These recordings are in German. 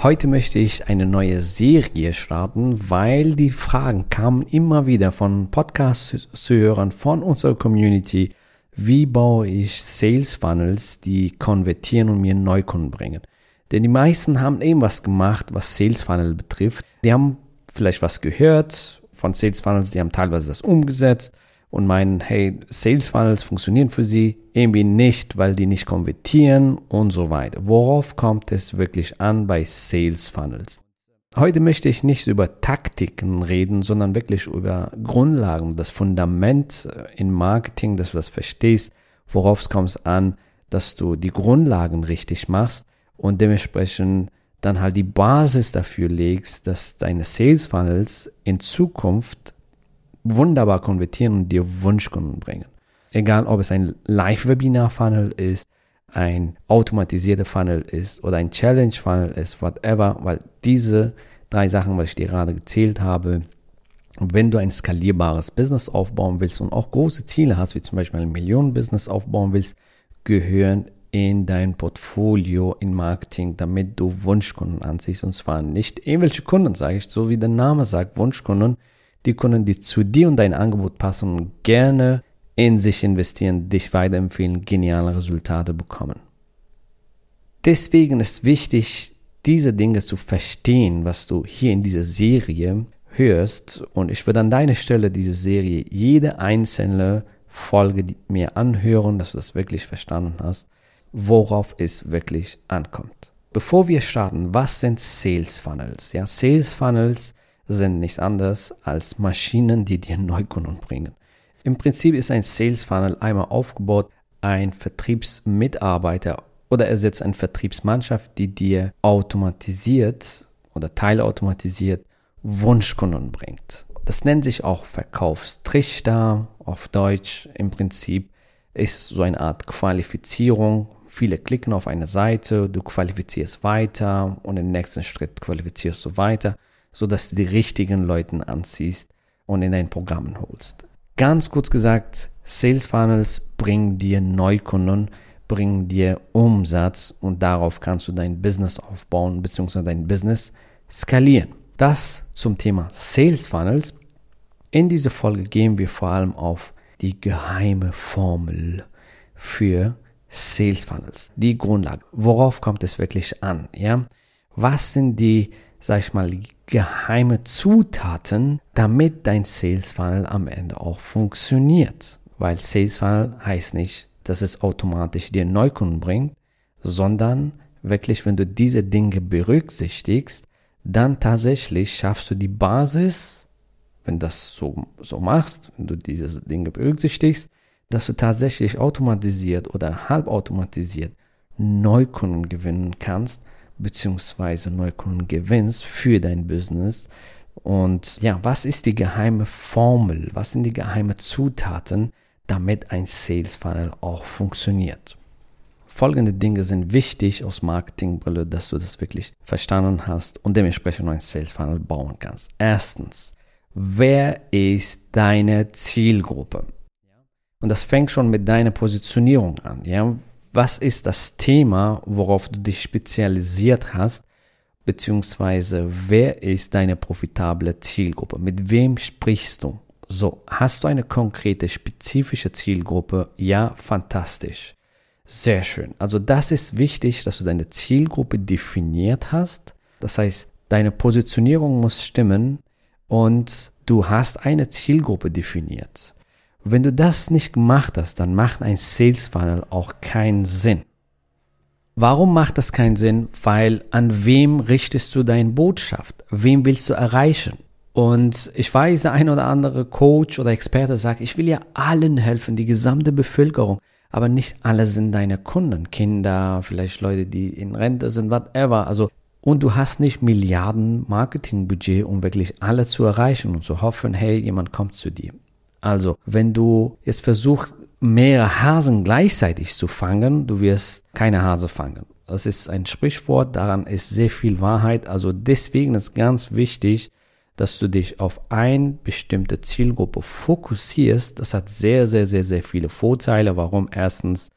Heute möchte ich eine neue Serie starten, weil die Fragen kamen immer wieder von Podcast-Hörern, von unserer Community. Wie baue ich Sales Funnels, die konvertieren und mir Neukunden bringen? Denn die meisten haben irgendwas gemacht, was Sales Funnel betrifft. Die haben vielleicht was gehört von Sales Funnels, die haben teilweise das umgesetzt und meinen, hey, Sales Funnels funktionieren für sie irgendwie nicht, weil die nicht konvertieren und so weiter. Worauf kommt es wirklich an bei Sales Funnels? Heute möchte ich nicht über Taktiken reden, sondern wirklich über Grundlagen, das Fundament äh, in Marketing, dass du das verstehst, worauf es kommt an, dass du die Grundlagen richtig machst und dementsprechend dann halt die Basis dafür legst, dass deine Sales Funnels in Zukunft wunderbar konvertieren und dir Wunschkunden bringen. Egal, ob es ein Live-Webinar-Funnel ist, ein automatisierter Funnel ist oder ein Challenge-Funnel ist, whatever, weil diese drei Sachen, was ich dir gerade gezählt habe, wenn du ein skalierbares Business aufbauen willst und auch große Ziele hast, wie zum Beispiel ein Millionen-Business aufbauen willst, gehören in dein Portfolio in Marketing, damit du Wunschkunden anziehst. Und zwar nicht irgendwelche Kunden, sage ich, so wie der Name sagt, Wunschkunden, die Kunden, die zu dir und dein Angebot passen gerne in sich investieren, dich weiterempfehlen, geniale Resultate bekommen. Deswegen ist wichtig, diese Dinge zu verstehen, was du hier in dieser Serie hörst. Und ich würde an deiner Stelle diese Serie jede einzelne Folge mir anhören, dass du das wirklich verstanden hast, worauf es wirklich ankommt. Bevor wir starten, was sind Sales Funnels? Ja, Sales Funnels sind nichts anderes als Maschinen, die dir Neukunden bringen. Im Prinzip ist ein Sales Funnel einmal aufgebaut, ein Vertriebsmitarbeiter oder ersetzt eine Vertriebsmannschaft, die dir automatisiert oder teilautomatisiert Wunschkunden bringt. Das nennt sich auch Verkaufstrichter auf Deutsch. Im Prinzip ist so eine Art Qualifizierung. Viele klicken auf eine Seite, du qualifizierst weiter und im nächsten Schritt qualifizierst du weiter sodass du die richtigen Leute anziehst und in dein Programm holst. Ganz kurz gesagt, Sales Funnels bringen dir Neukunden, bringen dir Umsatz und darauf kannst du dein Business aufbauen bzw. dein Business skalieren. Das zum Thema Sales Funnels. In dieser Folge gehen wir vor allem auf die geheime Formel für Sales Funnels, die Grundlage. Worauf kommt es wirklich an? Ja? Was sind die sag ich mal, geheime Zutaten, damit dein Sales Funnel am Ende auch funktioniert. Weil Sales Funnel heißt nicht, dass es automatisch dir Neukunden bringt, sondern wirklich, wenn du diese Dinge berücksichtigst, dann tatsächlich schaffst du die Basis, wenn das so, so machst, wenn du diese Dinge berücksichtigst, dass du tatsächlich automatisiert oder halbautomatisiert Neukunden gewinnen kannst, beziehungsweise Neukunden gewinnst für dein Business. Und ja, was ist die geheime Formel? Was sind die geheime Zutaten, damit ein Sales Funnel auch funktioniert? Folgende Dinge sind wichtig aus Marketingbrille, dass du das wirklich verstanden hast und dementsprechend ein Sales Funnel bauen kannst. Erstens, wer ist deine Zielgruppe? Und das fängt schon mit deiner Positionierung an. Ja? Was ist das Thema, worauf du dich spezialisiert hast, beziehungsweise wer ist deine profitable Zielgruppe? Mit wem sprichst du? So, hast du eine konkrete, spezifische Zielgruppe? Ja, fantastisch. Sehr schön. Also das ist wichtig, dass du deine Zielgruppe definiert hast. Das heißt, deine Positionierung muss stimmen. und du hast eine Zielgruppe definiert. Wenn du das nicht gemacht hast, dann macht ein Sales Funnel auch keinen Sinn. Warum macht das keinen Sinn? Weil an wem richtest du deine Botschaft? Wem willst du erreichen? Und ich weiß, der ein oder andere Coach oder Experte sagt, ich will ja allen helfen, die gesamte Bevölkerung. Aber nicht alle sind deine Kunden. Kinder, vielleicht Leute, die in Rente sind, whatever. Also, und du hast nicht Milliarden Marketingbudget, um wirklich alle zu erreichen und zu hoffen, hey, jemand kommt zu dir. Also, wenn du jetzt versuchst, mehrere Hasen gleichzeitig zu fangen, du wirst keine Hase fangen. Das ist ein Sprichwort, daran ist sehr viel Wahrheit. Also deswegen ist ganz wichtig, dass du dich auf eine bestimmte Zielgruppe fokussierst. Das hat sehr, sehr, sehr, sehr viele Vorteile. Warum? Erstens,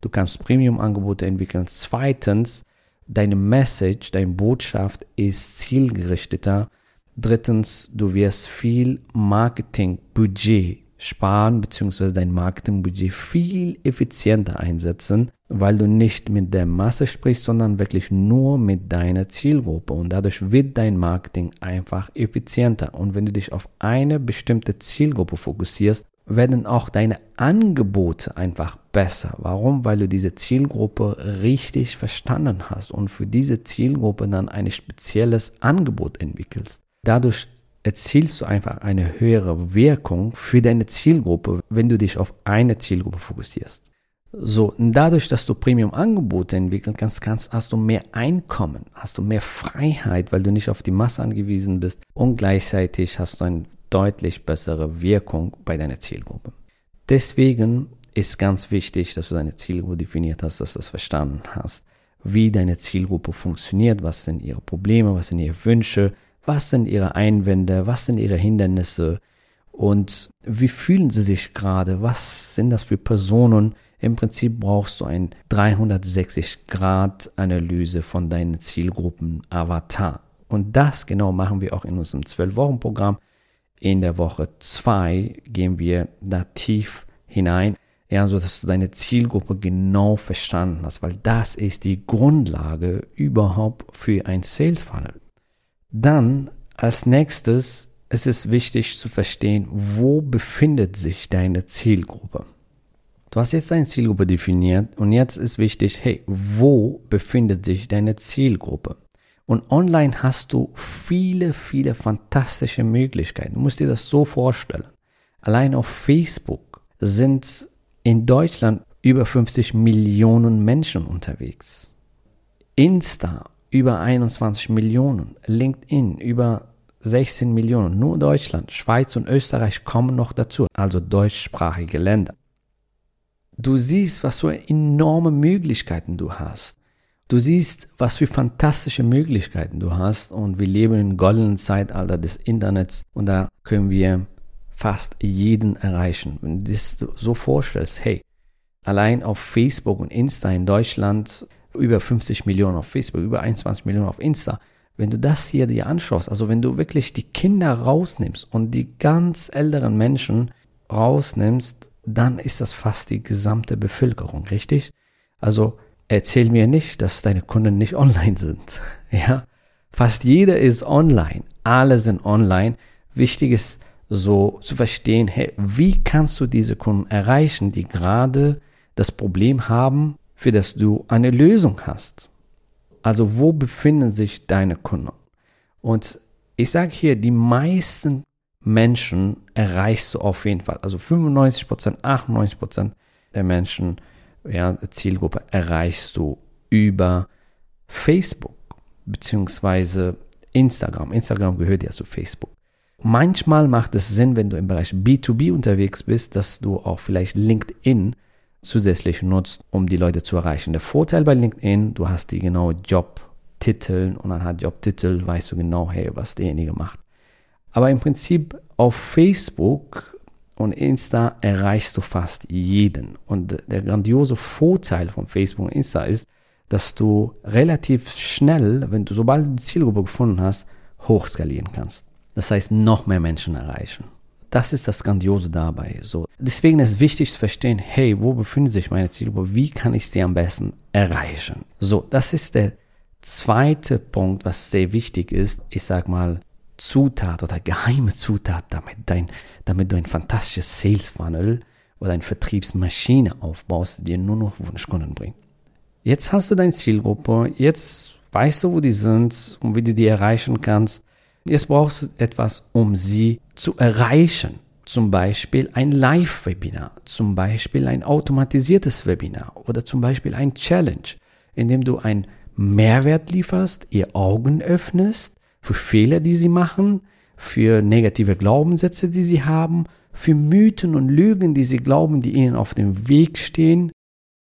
du kannst Premium-Angebote entwickeln. Zweitens, deine Message, deine Botschaft ist zielgerichteter. Drittens, du wirst viel Marketing-Budget sparen bzw. dein Marketingbudget viel effizienter einsetzen, weil du nicht mit der Masse sprichst, sondern wirklich nur mit deiner Zielgruppe und dadurch wird dein Marketing einfach effizienter und wenn du dich auf eine bestimmte Zielgruppe fokussierst, werden auch deine Angebote einfach besser. Warum? Weil du diese Zielgruppe richtig verstanden hast und für diese Zielgruppe dann ein spezielles Angebot entwickelst. Dadurch erzielst du einfach eine höhere Wirkung für deine Zielgruppe, wenn du dich auf eine Zielgruppe fokussierst. So, dadurch, dass du Premium-Angebote entwickeln kannst, kannst, hast du mehr Einkommen, hast du mehr Freiheit, weil du nicht auf die Masse angewiesen bist und gleichzeitig hast du eine deutlich bessere Wirkung bei deiner Zielgruppe. Deswegen ist ganz wichtig, dass du deine Zielgruppe definiert hast, dass du das verstanden hast, wie deine Zielgruppe funktioniert, was sind ihre Probleme, was sind ihre Wünsche, was sind ihre Einwände? Was sind ihre Hindernisse? Und wie fühlen sie sich gerade? Was sind das für Personen? Im Prinzip brauchst du eine 360-Grad-Analyse von deinen Zielgruppen-Avatar. Und das genau machen wir auch in unserem 12-Wochen-Programm. In der Woche 2 gehen wir da tief hinein, ja, so du deine Zielgruppe genau verstanden hast, weil das ist die Grundlage überhaupt für ein Sales Funnel. Dann als nächstes ist es wichtig zu verstehen, wo befindet sich deine Zielgruppe. Du hast jetzt deine Zielgruppe definiert und jetzt ist wichtig, hey, wo befindet sich deine Zielgruppe? Und online hast du viele, viele fantastische Möglichkeiten. Du musst dir das so vorstellen. Allein auf Facebook sind in Deutschland über 50 Millionen Menschen unterwegs. Insta über 21 Millionen, LinkedIn über 16 Millionen, nur Deutschland, Schweiz und Österreich kommen noch dazu, also deutschsprachige Länder. Du siehst, was für enorme Möglichkeiten du hast. Du siehst, was für fantastische Möglichkeiten du hast und wir leben im goldenen Zeitalter des Internets und da können wir fast jeden erreichen. Wenn du das so vorstellst, hey, allein auf Facebook und Insta in Deutschland über 50 Millionen auf Facebook, über 21 Millionen auf Insta. Wenn du das hier dir anschaust, also wenn du wirklich die Kinder rausnimmst und die ganz älteren Menschen rausnimmst, dann ist das fast die gesamte Bevölkerung, richtig? Also erzähl mir nicht, dass deine Kunden nicht online sind. Ja, fast jeder ist online, alle sind online. Wichtig ist so zu verstehen, hey, wie kannst du diese Kunden erreichen, die gerade das Problem haben, für das du eine Lösung hast. Also wo befinden sich deine Kunden? Und ich sage hier, die meisten Menschen erreichst du auf jeden Fall. Also 95% 98% der Menschen, ja, Zielgruppe erreichst du über Facebook beziehungsweise Instagram. Instagram gehört ja zu Facebook. Manchmal macht es Sinn, wenn du im Bereich B2B unterwegs bist, dass du auch vielleicht LinkedIn zusätzlich nutzt, um die Leute zu erreichen. Der Vorteil bei LinkedIn, du hast die genaue Jobtitel und anhand Jobtitel weißt du genau, hey, was derjenige macht. Aber im Prinzip auf Facebook und Insta erreichst du fast jeden. Und der grandiose Vorteil von Facebook und Insta ist, dass du relativ schnell, wenn du sobald du die Zielgruppe gefunden hast, hochskalieren kannst. Das heißt, noch mehr Menschen erreichen. Das ist das Grandiose dabei. So. Deswegen ist es wichtig zu verstehen, hey, wo befindet sich meine Zielgruppe? Wie kann ich sie am besten erreichen? So, das ist der zweite Punkt, was sehr wichtig ist. Ich sag mal, Zutat oder geheime Zutat, damit, dein, damit du ein fantastisches Sales Funnel oder eine Vertriebsmaschine aufbaust, die dir nur noch Wunschkunden bringt. Jetzt hast du deine Zielgruppe, jetzt weißt du, wo die sind und wie du die erreichen kannst. Jetzt brauchst du etwas, um sie zu erreichen. Zum Beispiel ein Live-Webinar, zum Beispiel ein automatisiertes Webinar oder zum Beispiel ein Challenge, in dem du einen Mehrwert lieferst, ihr Augen öffnest für Fehler, die sie machen, für negative Glaubenssätze, die sie haben, für Mythen und Lügen, die sie glauben, die ihnen auf dem Weg stehen.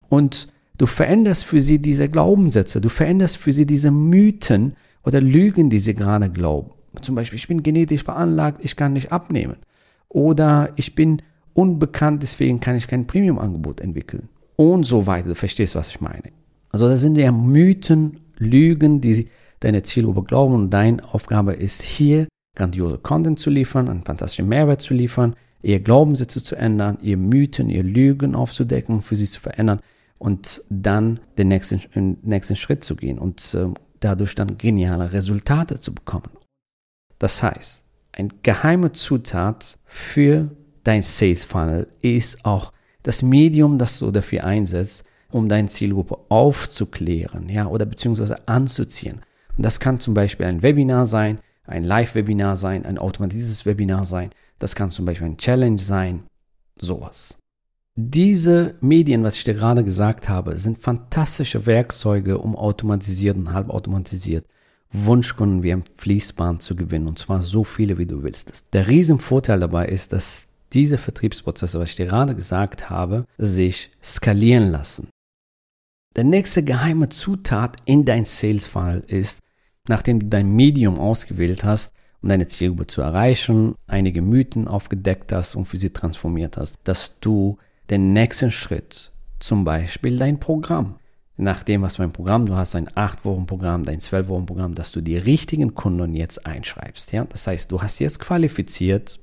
Und du veränderst für sie diese Glaubenssätze, du veränderst für sie diese Mythen oder Lügen, die sie gerade glauben. Zum Beispiel, ich bin genetisch veranlagt, ich kann nicht abnehmen. Oder ich bin unbekannt, deswegen kann ich kein Premium-Angebot entwickeln. Und so weiter. Du verstehst, was ich meine. Also das sind ja Mythen, Lügen, die deine Zielgruppe glauben. Und deine Aufgabe ist hier, grandiose Content zu liefern, einen fantastischen Mehrwert zu liefern, ihr Glaubenssätze zu ändern, ihr Mythen, ihr Lügen aufzudecken, für sie zu verändern und dann den nächsten, den nächsten Schritt zu gehen und äh, dadurch dann geniale Resultate zu bekommen. Das heißt, eine geheime Zutat für dein Sales Funnel ist auch das Medium, das du dafür einsetzt, um deine Zielgruppe aufzuklären, ja, oder beziehungsweise anzuziehen. Und das kann zum Beispiel ein Webinar sein, ein Live-Webinar sein, ein automatisiertes Webinar sein. Das kann zum Beispiel ein Challenge sein, sowas. Diese Medien, was ich dir gerade gesagt habe, sind fantastische Werkzeuge, um automatisiert und halbautomatisiert Wunschkunden wie ein Fließband zu gewinnen. Und zwar so viele, wie du willst. Der Riesenvorteil dabei ist, dass diese Vertriebsprozesse, was ich dir gerade gesagt habe, sich skalieren lassen. Der nächste geheime Zutat in dein Sales Funnel ist, nachdem du dein Medium ausgewählt hast, um deine Zielgruppe zu erreichen, einige Mythen aufgedeckt hast und für sie transformiert hast, dass du den nächsten Schritt, zum Beispiel dein Programm, nachdem was für ein Programm du hast, ein 8-Wochen-Programm, dein 12-Wochen-Programm, dass du die richtigen Kunden jetzt einschreibst. Ja? Das heißt, du hast jetzt qualifiziert,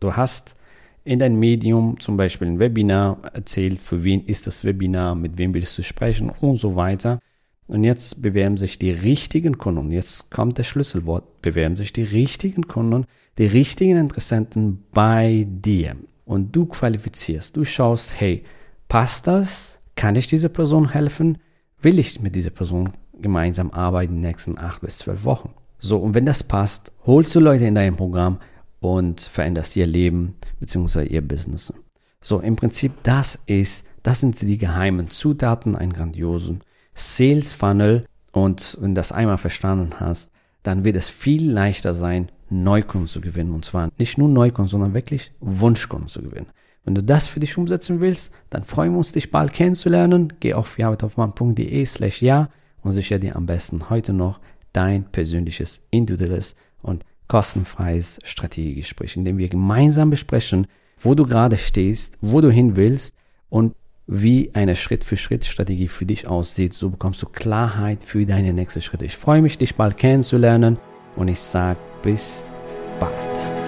du hast in dein Medium zum Beispiel ein Webinar erzählt, für wen ist das Webinar, mit wem willst du sprechen und so weiter. Und jetzt bewerben sich die richtigen Kunden. Jetzt kommt das Schlüsselwort. Bewerben sich die richtigen Kunden, die richtigen Interessenten bei dir. Und du qualifizierst. Du schaust, hey, passt das? Kann ich dieser Person helfen? Will ich mit dieser Person gemeinsam arbeiten in den nächsten acht bis zwölf Wochen? So, und wenn das passt, holst du Leute in dein Programm und veränderst ihr Leben bzw. ihr Business. So, im Prinzip, das ist, das sind die geheimen Zutaten, einen grandiosen Sales Funnel. Und wenn du das einmal verstanden hast, dann wird es viel leichter sein, Neukunden zu gewinnen. Und zwar nicht nur Neukunden, sondern wirklich Wunschkunden zu gewinnen. Wenn du das für dich umsetzen willst, dann freuen wir uns, dich bald kennenzulernen. Geh auf javethoffmann.de slash ja und sichere dir am besten heute noch dein persönliches, individuelles und kostenfreies Strategiegespräch, in dem wir gemeinsam besprechen, wo du gerade stehst, wo du hin willst und wie eine Schritt-für-Schritt-Strategie für dich aussieht. So bekommst du Klarheit für deine nächsten Schritte. Ich freue mich, dich bald kennenzulernen und ich sage bis bald.